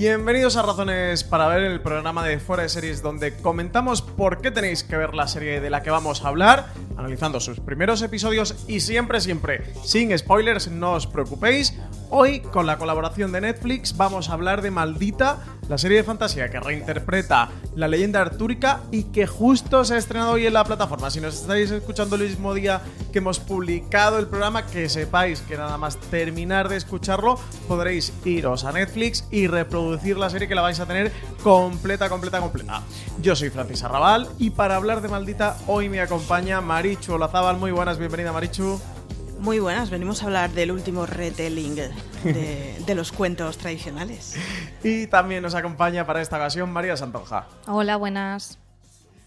Bienvenidos a Razones para ver el programa de Fuera de Series donde comentamos por qué tenéis que ver la serie de la que vamos a hablar, analizando sus primeros episodios y siempre, siempre, sin spoilers, no os preocupéis. Hoy, con la colaboración de Netflix, vamos a hablar de Maldita, la serie de fantasía que reinterpreta la leyenda artúrica y que justo se ha estrenado hoy en la plataforma. Si nos estáis escuchando el mismo día que hemos publicado el programa, que sepáis que nada más terminar de escucharlo podréis iros a Netflix y reproducir la serie que la vais a tener completa, completa, completa. Yo soy Francis Arrabal y para hablar de Maldita hoy me acompaña Marichu Olazábal. Muy buenas, bienvenida Marichu. Muy buenas, venimos a hablar del último retelling de, de los cuentos tradicionales. Y también nos acompaña para esta ocasión María Santonja. Hola, buenas.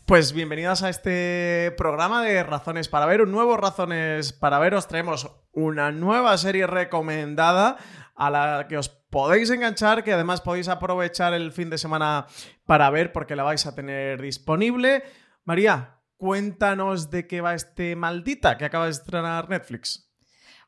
Pues bienvenidas a este programa de Razones para Ver, un nuevo Razones para Ver. Os traemos una nueva serie recomendada a la que os podéis enganchar, que además podéis aprovechar el fin de semana para ver porque la vais a tener disponible. María, cuéntanos de qué va este maldita que acaba de estrenar Netflix.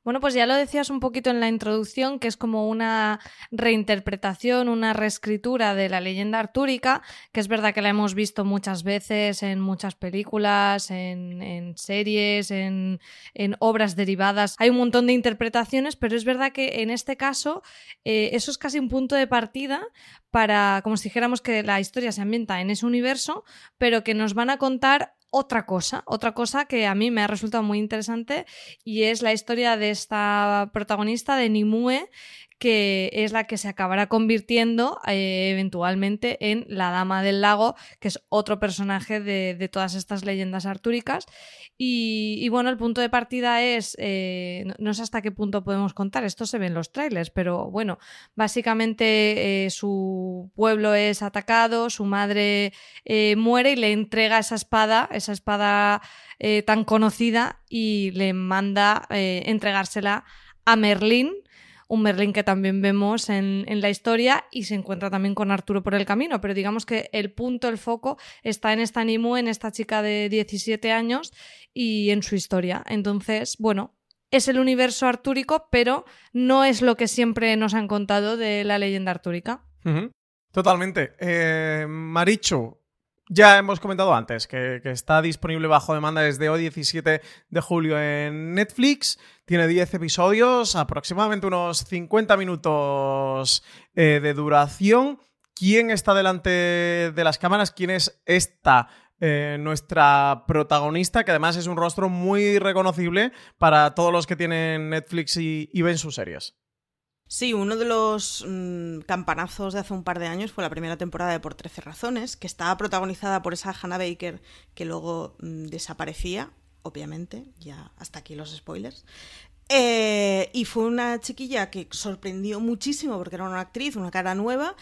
Bueno, pues ya lo decías un poquito en la introducción, que es como una reinterpretación, una reescritura de la leyenda artúrica, que es verdad que la hemos visto muchas veces en muchas películas, en, series, en, en, obras derivadas. Hay un montón de interpretaciones, pero es verdad que en este caso eh, eso es casi un punto de partida para, como si dijéramos que la historia se ambienta en ese universo, pero que nos van a contar otra cosa, otra cosa que a mí me ha resultado muy interesante y es la historia de esta protagonista de Nimue que es la que se acabará convirtiendo eh, eventualmente en la Dama del Lago, que es otro personaje de, todas estas leyendas artúricas. Y, bueno, el punto de partida es, eh, no, sé hasta qué punto podemos contar, esto se ve en los trailers, pero bueno, básicamente eh, su pueblo es atacado, su madre muere y le entrega esa espada, esa espada tan conocida, y le manda entregársela a Merlín, un Merlín que también vemos en, en, la historia y se encuentra también con Arturo por el camino, pero digamos que el punto, el foco está en esta Nimue, en esta chica de 17 años y en su historia. Entonces, bueno, es el universo artúrico, pero no es lo que siempre nos han contado de la leyenda artúrica. Totalmente. Eh, Maricho, ya hemos comentado antes que, está disponible bajo demanda desde hoy 17 de julio en Netflix. Tiene 10 episodios, aproximadamente unos 50 minutos eh, de duración. ¿Quién está delante de las cámaras? ¿Quién es esta? Eh, nuestra protagonista, que además es un rostro muy reconocible para todos los que tienen Netflix y ven sus series. Sí, uno de los mmm, campanazos de hace un par de años fue la primera temporada de Por 13 Razones, que estaba protagonizada por esa Hannah Baker que luego mmm, desaparecía obviamente, ya hasta aquí los spoilers. Eh, y fue una chiquilla que sorprendió muchísimo porque era una actriz, una cara nueva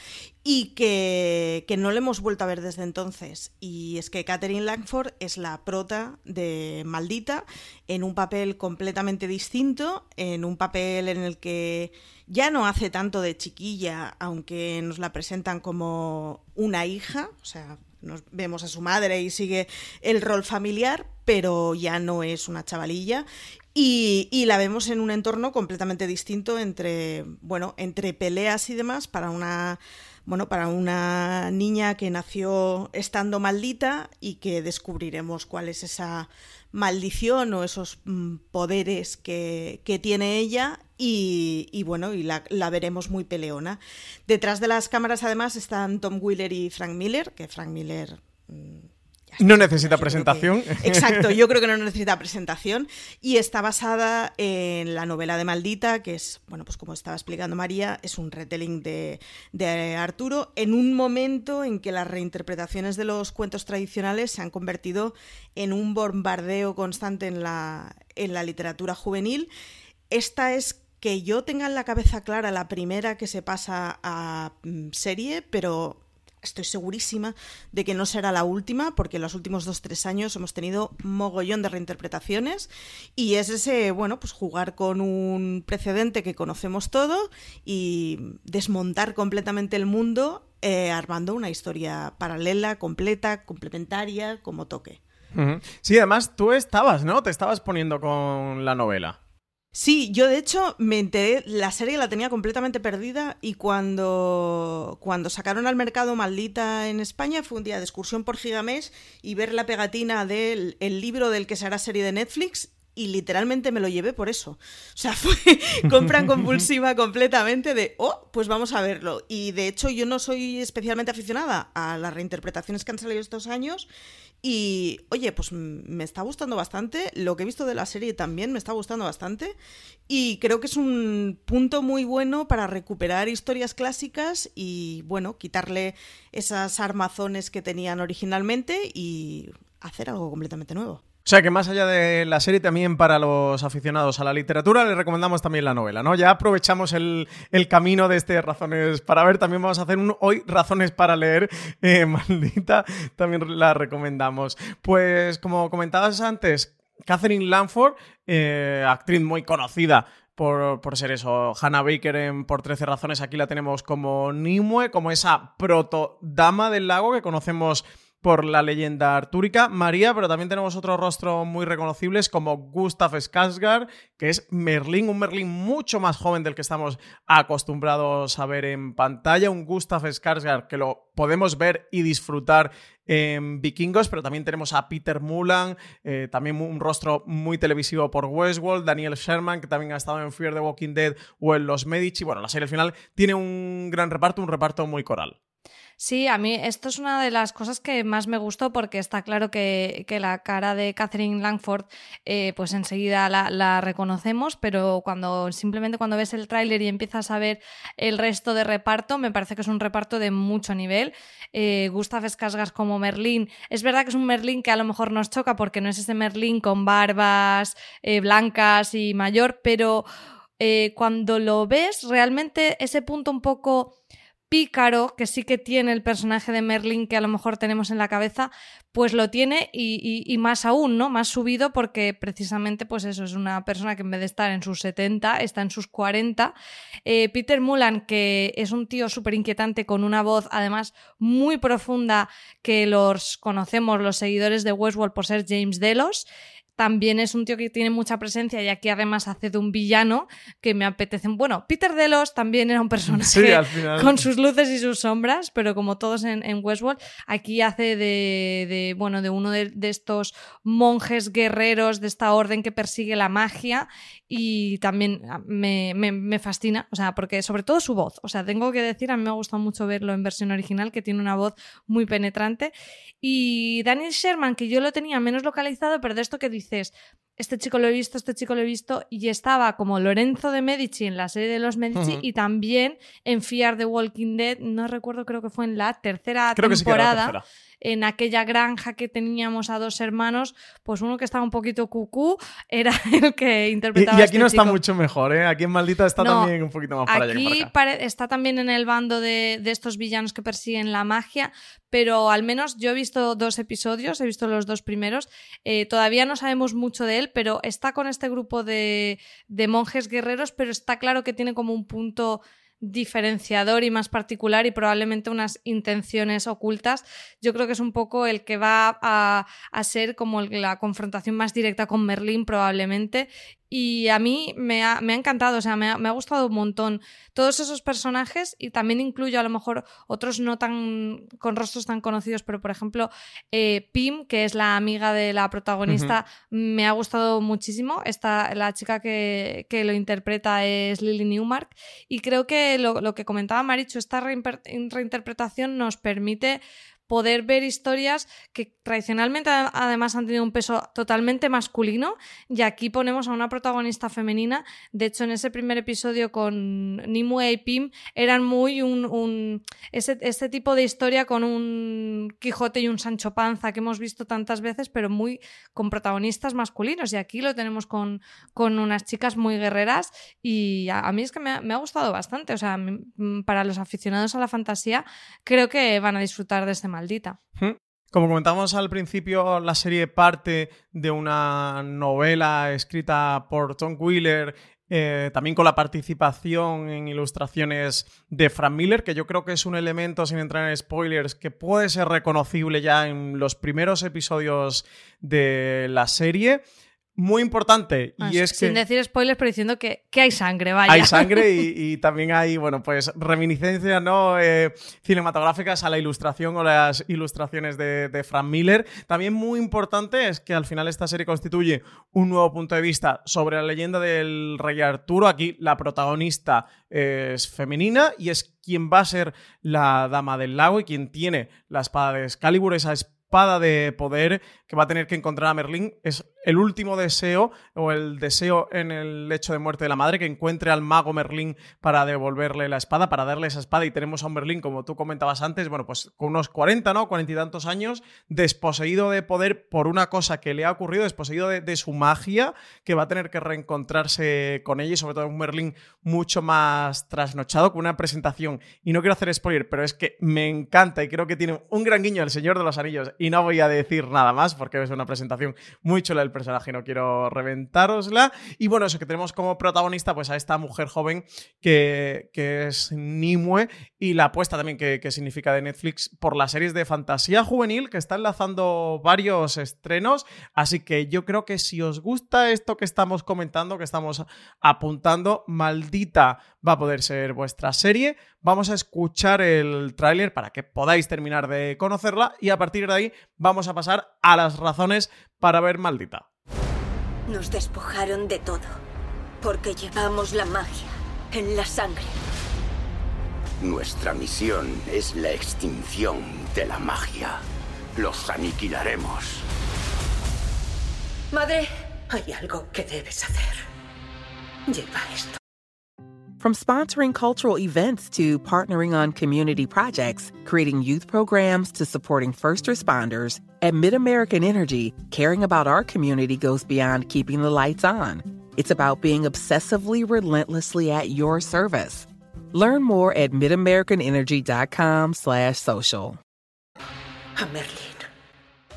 y que, que, no le hemos vuelto a ver desde entonces. Y es que Catherine Langford es la prota de Maldita en un papel completamente distinto, en un papel en el que ya no hace tanto de chiquilla, aunque nos la presentan como una hija, o sea, nos vemos a su madre y sigue el rol familiar, pero ya no es una chavalilla. Y, la vemos en un entorno completamente distinto entre, bueno, entre peleas y demás para una, bueno, para una niña que nació estando maldita y que descubriremos cuál es esa maldición o esos mm, poderes que, que, tiene ella y, y bueno, y la, la, veremos muy peleona. Detrás de las cámaras además están Tom Wheeler y Frank Miller, que Frank Miller... No necesita presentación. Que, exacto, yo creo que no necesita presentación. Y está basada en la novela de Maldita, que es, bueno, pues como estaba explicando María, es un retelling de, de Arturo, en un momento en que las reinterpretaciones de los cuentos tradicionales se han convertido en un bombardeo constante en la, en la literatura juvenil. Esta es que yo tenga en la cabeza clara la primera que se pasa a mm, serie, pero estoy segurísima de que no será la última, porque en los últimos dos, tres años hemos tenido mogollón de reinterpretaciones y es ese, bueno, pues jugar con un precedente que conocemos todo y desmontar completamente el mundo eh, armando una historia paralela, completa, complementaria, como toque. Sí, además tú estabas, ¿no? Te estabas poniendo con la novela. Sí, yo de hecho me enteré, la serie la tenía completamente perdida y cuando, cuando sacaron al mercado Maldita en España fue un día de excursión por Gigamés y ver la pegatina del el libro del que será serie de Netflix y literalmente me lo llevé por eso. O sea, fue compra compulsiva completamente de, oh, pues vamos a verlo. Y de hecho yo no soy especialmente aficionada a las reinterpretaciones que han salido estos años y, oye, pues me está gustando bastante. Lo que he visto de la serie también me está gustando bastante. Y creo que es un punto muy bueno para recuperar historias clásicas y, bueno, quitarle esas armazones que tenían originalmente y hacer algo completamente nuevo. O sea que más allá de la serie, también para los aficionados a la literatura, les recomendamos también la novela, ¿no? Ya aprovechamos el, el camino de este Razones para ver, también vamos a hacer un hoy Razones para leer, eh, maldita, también la recomendamos. Pues como comentabas antes, Catherine Lanford, eh, actriz muy conocida por, por, ser eso. Hannah Baker en Por 13 Razones, aquí la tenemos como Nimue, como esa proto-dama del lago que conocemos por la leyenda artúrica. María, pero también tenemos otros rostros muy reconocibles como Gustav Skarsgård, que es Merlín, un Merlín mucho más joven del que estamos acostumbrados a ver en pantalla. Un Gustav Skarsgård que lo podemos ver y disfrutar en Vikingos, pero también tenemos a Peter Mulan, eh, también un rostro muy televisivo por Westworld, Daniel Sherman, que también ha estado en Fear the Walking Dead o en Los Medici. Bueno, la serie al final tiene un gran reparto, un reparto muy coral. Sí, a mí esto es una de las cosas que más me gustó porque está claro que, que la cara de Catherine Langford eh, pues enseguida la, la, reconocemos, pero cuando simplemente cuando ves el tráiler y empiezas a ver el resto de reparto, me parece que es un reparto de mucho nivel. Eh, Gustav Skarsgård como Merlín, es verdad que es un Merlín que a lo mejor nos choca porque no es ese Merlín con barbas eh, blancas y mayor, pero cuando lo ves, realmente ese punto un poco pícaro que sí que tiene el personaje de Merlin que a lo mejor tenemos en la cabeza, pues lo tiene y, más aún, ¿no? Más subido porque precisamente pues eso es una persona que en vez de estar en sus 70 está en sus 40. Eh, Peter Mulan, que es un tío súper inquietante con una voz además muy profunda que los conocemos los seguidores de Westworld por ser James Delos también es un tío que tiene mucha presencia y aquí además hace de un villano que me apetece. Bueno, Peter Delos también era un personaje sí, con sus luces y sus sombras, pero como todos en, en Westworld, aquí hace de, de bueno, de uno de, de, estos monjes guerreros de esta orden que persigue la magia y también me, me, me, fascina, o sea, porque sobre todo su voz, o sea, tengo que decir, a mí me ha gustado mucho verlo en versión original, que tiene una voz muy penetrante. Y Daniel Sherman, que yo lo tenía menos localizado, pero de esto que dices, este chico lo he visto, este chico lo he visto, y estaba como Lorenzo de Medici en la serie de los Medici y también en Fear the Walking Dead, no recuerdo, creo que fue en la tercera Creo que sí que era la temporada, tercera. En aquella granja que teníamos a dos hermanos, pues uno que estaba un poquito cucú era el que Y, interpretaba y a aquí este no está chico. mucho mejor, ¿eh? Aquí en Maldita está No, también un poquito más para allá que Aquí para acá. pare- está también en el bando de, de estos villanos que persiguen la magia, pero al menos yo he visto dos episodios, he visto los dos primeros. eh, todavía no sabemos mucho de él, pero está con este grupo de, de monjes guerreros, pero está claro que tiene como un punto diferenciador y más particular y probablemente unas intenciones ocultas. Yo creo que es un poco el que va a, a ser como la confrontación más directa con Merlín probablemente y a mí me ha, me ha encantado, o sea, me ha, me ha gustado un montón todos esos personajes y también incluyo a lo mejor otros no tan con rostros tan conocidos, pero por ejemplo eh, Pim, que es la amiga de la protagonista, me ha gustado muchísimo. Esta, la chica que, que lo interpreta es Lily Newmark y creo que lo, lo que comentaba Marichu, esta reinterpretación nos permite poder ver historias que tradicionalmente además han tenido un peso totalmente masculino y aquí ponemos a una protagonista femenina. De hecho, en ese primer episodio con Nimue y Pim eran muy un, ese, ese tipo de historia con un Quijote y un Sancho Panza que hemos visto tantas veces, pero muy con protagonistas masculinos. Y aquí lo tenemos con, con unas chicas muy guerreras y a, mí es que me ha, me ha gustado bastante. O sea, mm, para los aficionados a la fantasía creo que van a disfrutar de este Como comentamos al principio, la serie parte de una novela escrita por Tom Wheeler, eh, también con la participación en ilustraciones de Frank Miller, que yo creo que es un elemento, sin entrar en spoilers, que puede ser reconocible ya en los primeros episodios de la serie. Muy importante, y es que... Sin decir spoilers, pero diciendo que, que hay sangre, vaya. Hay sangre y, y también hay, bueno, pues reminiscencias ¿no? Eh, cinematográficas a la ilustración o las ilustraciones de, de Frank Miller. También muy importante es que al final esta serie constituye un nuevo punto de vista sobre la leyenda del rey Arturo. Aquí la protagonista es femenina y es quien va a ser la dama del lago y quien tiene la espada de Excalibur, esa espada de poder que va a tener que encontrar a Merlín. Es el último deseo o el deseo en el lecho de muerte de la madre que encuentre al mago Merlín para devolverle la espada, para darle esa espada y tenemos a un Merlín, como tú comentabas antes, bueno, pues con unos 40, ¿no? Cuarenta y tantos años, desposeído de poder por una cosa que le ha ocurrido, desposeído de, su magia, que va a tener que reencontrarse con ella y sobre todo un Merlín mucho más trasnochado, con una presentación, y no quiero hacer spoiler, pero es que me encanta y creo que tiene un gran guiño al Señor de los Anillos y no voy a decir nada más porque es una presentación muy chula del personaje, no quiero reventárosla. Y bueno, eso que tenemos como protagonista pues a esta mujer joven que, es Nimue y la apuesta también que, que significa de Netflix por las series de fantasía juvenil que está enlazando varios estrenos. Así que yo creo que si os gusta esto que estamos comentando, que estamos apuntando, maldita va a poder ser vuestra serie. Vamos a escuchar el tráiler para que podáis terminar de conocerla y a partir de ahí vamos a pasar a las razones para ver maldita. Nos despojaron de todo, porque llevamos la magia en la sangre. Nuestra misión es la extinción de la magia. Los aniquilaremos. Madre, hay algo que debes hacer. Lleva esto. From sponsoring cultural events to partnering on community projects, creating youth programs to supporting first responders, at MidAmerican Energy, caring about our community goes beyond keeping the lights on. It's about being obsessively relentlessly at your service. Learn more at midamericanenergy.com slash social. A Merlin.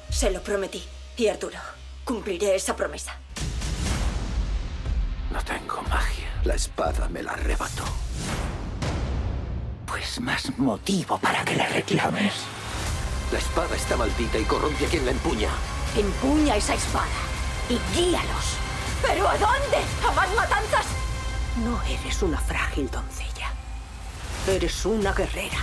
Se lo prometí. Y Arturo, cumpliré esa promesa. No tengo magia. La espada me la arrebató. Pues más motivo para que la reclames. La espada está maldita y corrompe a quien la empuña. Empuña esa espada y guíalos. ¿Pero a dónde? ¿A más matanzas? No eres una frágil doncella. Eres una guerrera.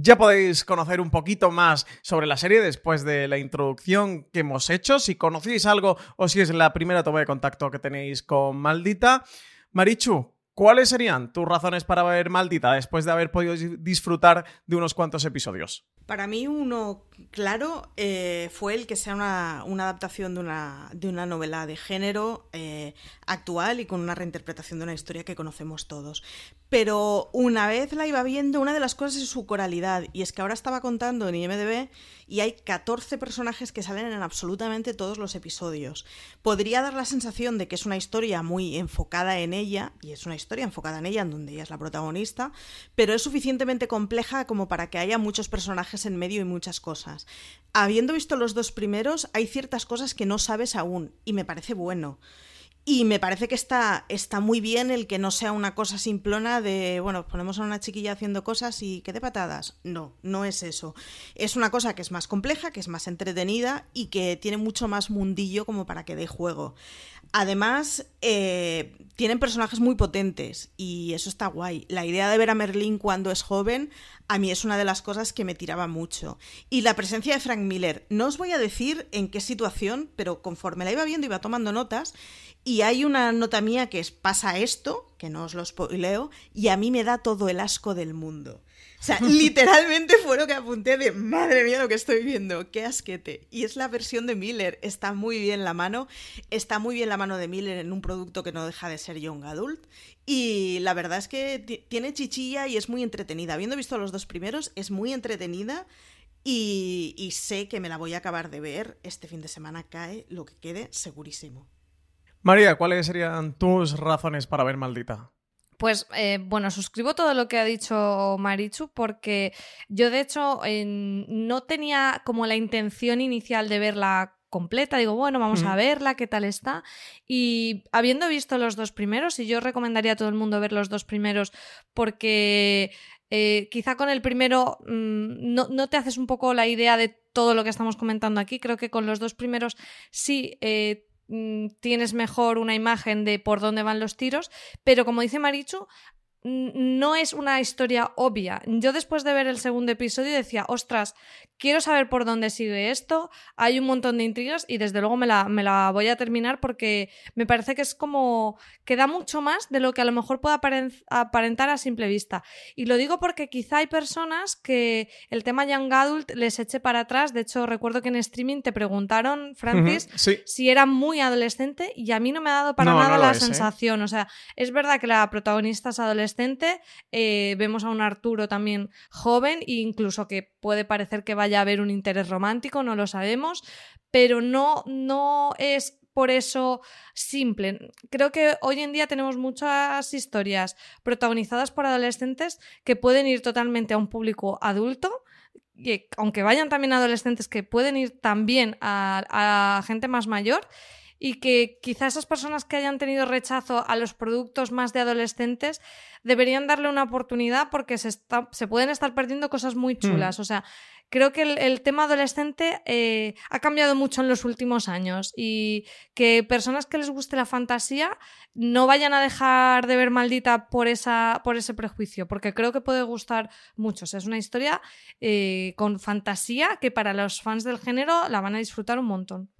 Ya podéis conocer un poquito más sobre la serie después de la introducción que hemos hecho. Si conocéis algo o si es la primera toma de contacto que tenéis con Maldita. Marichu, ¿cuáles serían tus razones para ver Maldita después de haber podido disfrutar de unos cuantos episodios? Para mí uno claro eh, fue el que sea una, adaptación de una, de una, novela de género eh, actual y con una reinterpretación de una historia que conocemos todos. Pero una vez la iba viendo, una de las cosas es su coralidad. Y es que ahora estaba contando en IMDB y hay 14 personajes que salen en absolutamente todos los episodios. Podría dar la sensación de que es una historia muy enfocada en ella, y es una historia enfocada en ella, en donde ella es la protagonista, pero es suficientemente compleja como para que haya muchos en medio y muchas cosas. Habiendo visto los dos primeros, hay ciertas cosas que no sabes aún, y me parece bueno. Y me parece que está, está muy bien el que no sea una cosa simplona de, bueno, ponemos a una chiquilla haciendo cosas y que de patadas. No, no es eso. Es una cosa que es más compleja, que es más entretenida y que tiene mucho más mundillo como para que dé juego. Además, eh, tienen personajes muy potentes y eso está guay. La idea de ver a Merlín cuando es joven a mí es una de las cosas que me tiraba mucho. Y la presencia de Frank Miller, no os voy a decir en qué situación, pero conforme la iba viendo iba tomando notas y hay una nota mía que es pasa esto, que no os lo spoileo, y a mí me da todo el asco del mundo. O sea, literalmente fue lo que apunté de madre mía lo que estoy viendo, qué asquete. Y es la versión de Miller, está muy bien la mano, está muy bien la mano de Miller en un producto que no deja de ser young adult. Y la verdad es que tiene chichilla y es muy entretenida. Habiendo visto los dos primeros, es muy entretenida. Y, y sé que me la voy a acabar de ver. Este fin de semana cae lo que quede segurísimo. María, ¿cuáles serían tus razones para ver Maldita? Pues eh, bueno, suscribo todo lo que ha dicho Marichu porque yo de hecho no tenía como la intención inicial de verla completa, digo, bueno, vamos a verla, qué tal está. Y habiendo visto los dos primeros, y yo recomendaría a todo el mundo ver los dos primeros porque eh, quizá con el primero mm, no, te haces un poco la idea de todo lo que estamos comentando aquí, creo que con los dos primeros sí eh, Mm, tienes mejor una imagen de por dónde van los tiros, pero como dice Marichu, no es una historia obvia. Yo después de ver el segundo episodio decía, ostras, quiero saber por dónde sigue esto, hay un montón de intrigas y desde luego me la, me la voy a terminar porque me parece que es como que da mucho más de lo que a lo mejor pueda aparentar a simple vista. Y lo digo porque quizá hay personas que el tema Young Adult les eche para atrás. De hecho, recuerdo que en streaming te preguntaron, Francis, si era muy adolescente y a mí no me ha dado para nada la ¿eh? sensación. O sea, es verdad que la protagonista es adolescente eh, vemos a un Arturo también joven e incluso que puede parecer que vaya a haber un interés romántico, no lo sabemos, pero no, no es por eso simple. Creo que hoy en día tenemos muchas historias protagonizadas por adolescentes que pueden ir totalmente a un público adulto y aunque vayan también adolescentes que pueden ir también a gente más mayor y que quizá esas personas que hayan tenido rechazo a los productos más de adolescentes deberían darle una oportunidad porque se, se pueden estar perdiendo cosas muy hmm. chulas. O sea, creo que el, tema adolescente eh, ha cambiado mucho en los últimos años y que personas que les guste la fantasía no vayan a dejar de ver maldita por, esa, por ese prejuicio, porque creo que puede gustar mucho. es una historia eh, con fantasía que para los fans del género la van a disfrutar un montón.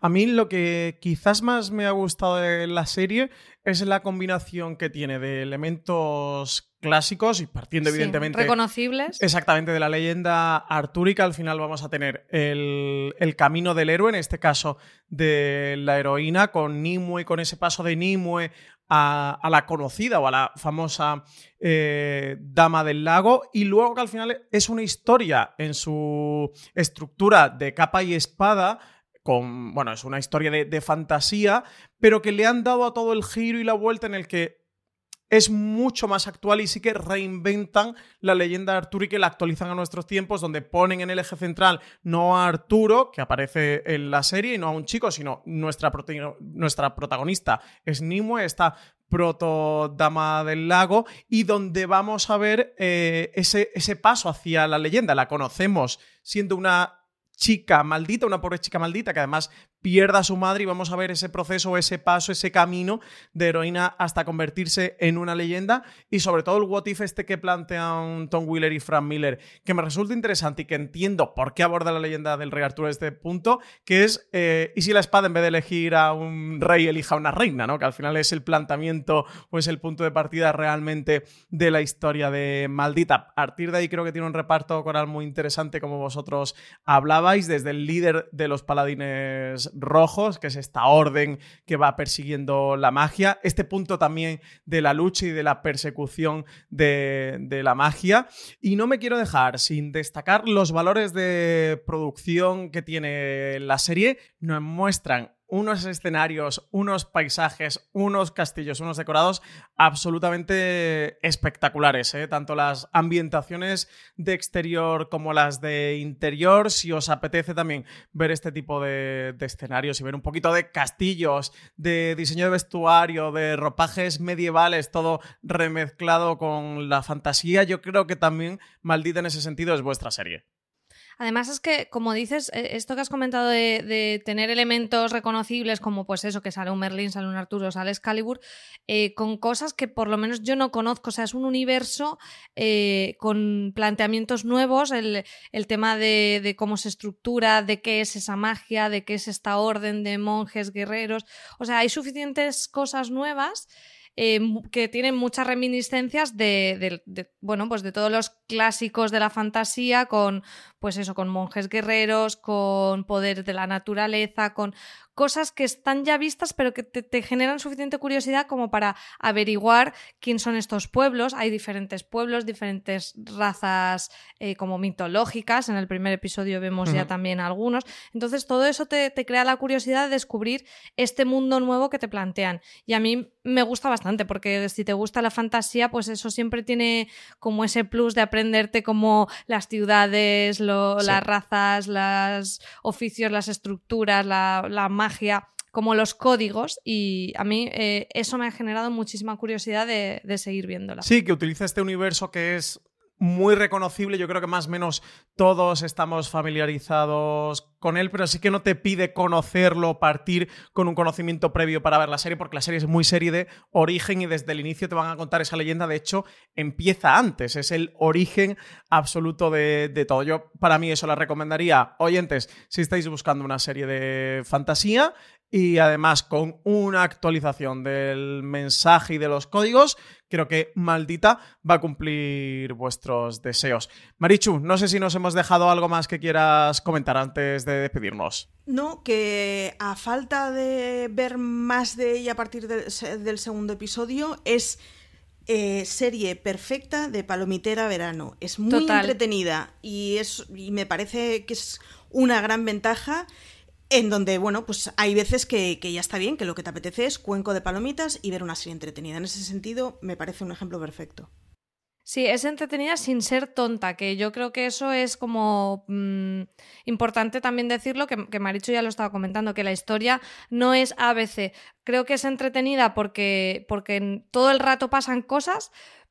A mí lo que quizás más me ha gustado de la serie es la combinación que tiene de elementos clásicos y partiendo evidentemente... Reconocibles. Exactamente, de la leyenda artúrica. Al final vamos a tener el, camino del héroe, en este caso de la heroína, con Nimue, con ese paso de Nimue a, la conocida o a la famosa eh, Dama del Lago, y luego que al final es una historia en su estructura de capa y espada bueno, es una historia de, fantasía, pero que le han dado a todo el giro y la vuelta en el que es mucho más actual y sí que reinventan la leyenda de Arturo y que la actualizan a nuestros tiempos, donde ponen en el eje central no a Arturo, que aparece en la serie, y no a un chico, sino nuestra, nuestra protagonista es Nimue, esta proto-dama del lago, y donde vamos a ver eh, ese, ese paso hacia la leyenda. La conocemos siendo una chica maldita, una pobre chica maldita que además pierda a su madre y vamos a ver ese proceso, ese paso, ese camino de heroína hasta convertirse en una leyenda y sobre todo el what if este que plantean Tom Wheeler y Frank Miller, que me resulta interesante y que entiendo por qué aborda la leyenda del rey Arturo este punto, que es, eh, ¿y si la espada en vez de elegir a un rey elija a una reina? ¿no? Que al final es el planteamiento o es el punto de partida realmente de la historia de Maldita. A partir de ahí creo que tiene un reparto coral muy interesante como vosotros hablabais, desde el líder de los paladines rojos, que es esta orden que va persiguiendo la magia, este punto también de la lucha y de la persecución de, de la magia. Y no me quiero dejar sin destacar los valores de producción que tiene la serie. Nos muestran unos escenarios, unos paisajes, unos castillos, unos decorados absolutamente espectaculares, ¿eh? tanto las ambientaciones de exterior como las de interior. Si os apetece también ver este tipo de, de escenarios y ver un poquito de castillos, de diseño de vestuario, de ropajes medievales, todo remezclado con la fantasía, yo creo que también Maldita en ese sentido es vuestra serie. Además es que, como dices, eh, esto que has comentado de, tener elementos reconocibles como pues eso, que sale un Merlin, sale un Arturo, sale Excalibur, eh, con cosas que por lo menos yo no conozco. O sea, es un universo eh, con planteamientos nuevos, el, el tema de, de, cómo se estructura, de qué es esa magia, de qué es esta orden de monjes, guerreros. O sea, hay suficientes cosas nuevas eh, que tienen muchas reminiscencias de, de, de, bueno, pues de todos los clásicos de la fantasía, con, pues eso, con monjes guerreros, con poder de la naturaleza, con cosas que están ya vistas, pero que te, te generan suficiente curiosidad como para averiguar quién son estos pueblos. Hay diferentes pueblos, diferentes razas eh, como mitológicas. En el primer episodio vemos uh -huh. ya también algunos. Entonces, todo eso te, te crea la curiosidad de descubrir este mundo nuevo que te plantean. Y a mí me gusta bastante, porque si te gusta la fantasía, pues eso siempre tiene como ese plus de aprenderte como las ciudades, lo, sí. las razas, los oficios, las estructuras, la, la magia como los códigos y a mí eh, eso me ha generado muchísima curiosidad de, de, seguir viéndola. Sí, que utiliza este universo que es muy reconocible. Yo creo que más o menos todos estamos familiarizados con él, pero sí que no te pide conocerlo, partir con un conocimiento previo para ver la serie, porque la serie es muy serie de origen y desde el inicio te van a contar esa leyenda. De hecho, empieza antes, es el origen absoluto de, de todo. Yo, para mí, eso la recomendaría, oyentes, si estáis buscando una serie de fantasía y además con una actualización del mensaje y de los códigos, creo que Maldita va a cumplir vuestros deseos. Marichu, no sé si nos hemos dejado algo más que quieras comentar antes de despedirnos. No, que a falta de ver más de ella a partir de, del segundo episodio, es eh, serie perfecta de palomitera verano. Es muy Total. entretenida y, es, y me parece que es una gran ventaja en donde, bueno, pues hay veces que, que, ya está bien, que lo que te apetece es cuenco de palomitas y ver una serie entretenida. En ese sentido, me parece un ejemplo perfecto. Sí, es entretenida sin ser tonta, que yo creo que eso es como mmm, importante también decirlo, que, que Maricho ya lo estaba comentando, que la historia no es ABC. Creo que es entretenida porque, porque todo el rato pasan cosas,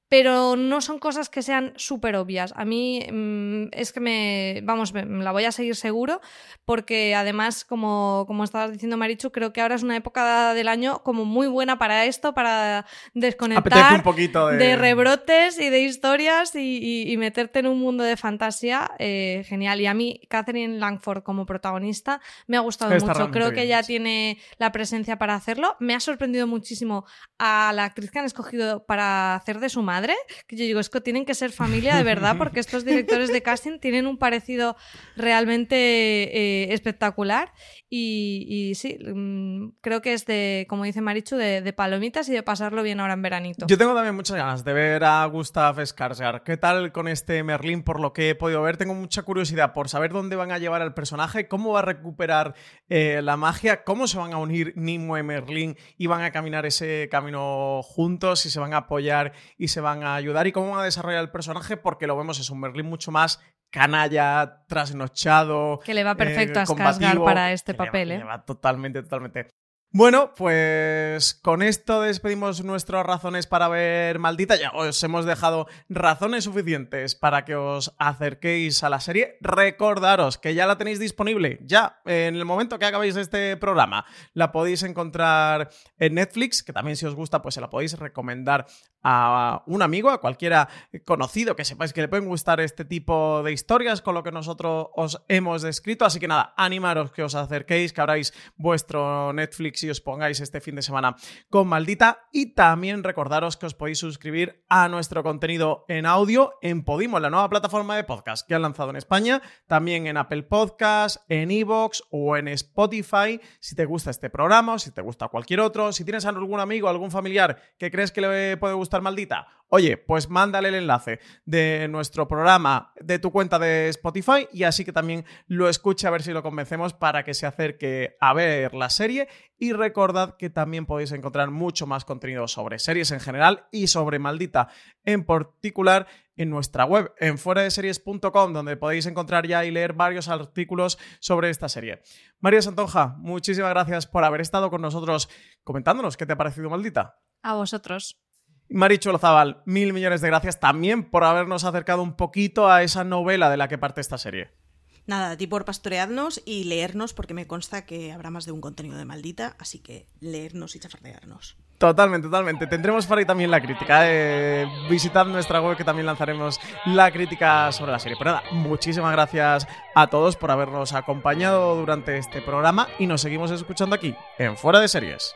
pero no son cosas que sean súper obvias. A mí mmm, es que me, vamos, me, la voy a seguir seguro, porque además, como, como estabas diciendo Marichu, creo que ahora es una época del año como muy buena para esto, para desconectar un poquito de... de... rebrotes y de historias y, y, y, meterte en un mundo de fantasía eh, genial. Y a mí, Catherine Langford como protagonista, me ha gustado Está mucho. Creo que ella tiene la presencia para hacerlo. Me ha sorprendido muchísimo a la actriz que han escogido para hacer de su madre madre, que yo digo, es que tienen que ser familia de verdad, porque estos directores de casting tienen un parecido realmente eh, espectacular. Y, y sí, mmm, creo que es de, como dice Marichu, de, de, palomitas y de pasarlo bien ahora en veranito. Yo tengo también muchas ganas de ver a Gustav Skarsgård. ¿Qué tal con este Merlín? Por lo que he podido ver, tengo mucha curiosidad por saber dónde van a llevar al personaje, cómo va a recuperar eh, la magia, cómo se van a unir Nimue y Merlín y van a caminar ese camino juntos, y se van a apoyar y se van a ayudar y cómo van a desarrollar el personaje, porque lo vemos es un Merlín mucho más canalla, trasnochado. Que le va perfecto eh, a Skarsgård para este papel, le va, ¿eh? Le va totalmente, totalmente. Bueno, pues con esto despedimos nuestras razones para ver Maldita. Ya os hemos dejado razones suficientes para que os acerquéis a la serie. Recordaros que ya la tenéis disponible, ya en el momento que acabéis este programa. La podéis encontrar en Netflix, que también si os gusta, pues se la podéis recomendar a un amigo, a cualquiera conocido que sepáis que le pueden gustar este tipo de historias con lo que nosotros os hemos descrito. Así que nada, animaros que os acerquéis, que abráis vuestro Netflix y os pongáis este fin de semana con Maldita. Y también recordaros que os podéis suscribir a nuestro contenido en audio en Podimo, la nueva plataforma de podcast que han lanzado en España, también en Apple Podcast, en Evox o en Spotify. Si te gusta este programa si te gusta cualquier otro, si tienes algún amigo, algún familiar que crees que le puede gustar maldita, oye, pues mándale el enlace de nuestro programa de tu cuenta de Spotify y así que también lo escuche a ver si lo convencemos para que se acerque a ver la serie y recordad que también podéis encontrar mucho más contenido sobre series en general y sobre maldita en particular en nuestra web, en fuera de series.com, donde podéis encontrar ya y leer varios artículos sobre esta serie. María Santonja, muchísimas gracias por haber estado con nosotros comentándonos qué te ha parecido maldita. A vosotros. Marichu Lozabal, mil millones de gracias también por habernos acercado un poquito a esa novela de la que parte esta serie. Nada, a ti por pastorearnos y leernos, porque me consta que habrá más de un contenido de maldita, así que leernos y chafardearnos. Totalmente, totalmente. Tendremos por ahí también la crítica. Eh. Visitad nuestra web que también lanzaremos la crítica sobre la serie. Pero nada, muchísimas gracias a todos por habernos acompañado durante este programa y nos seguimos escuchando aquí en Fuera de Series.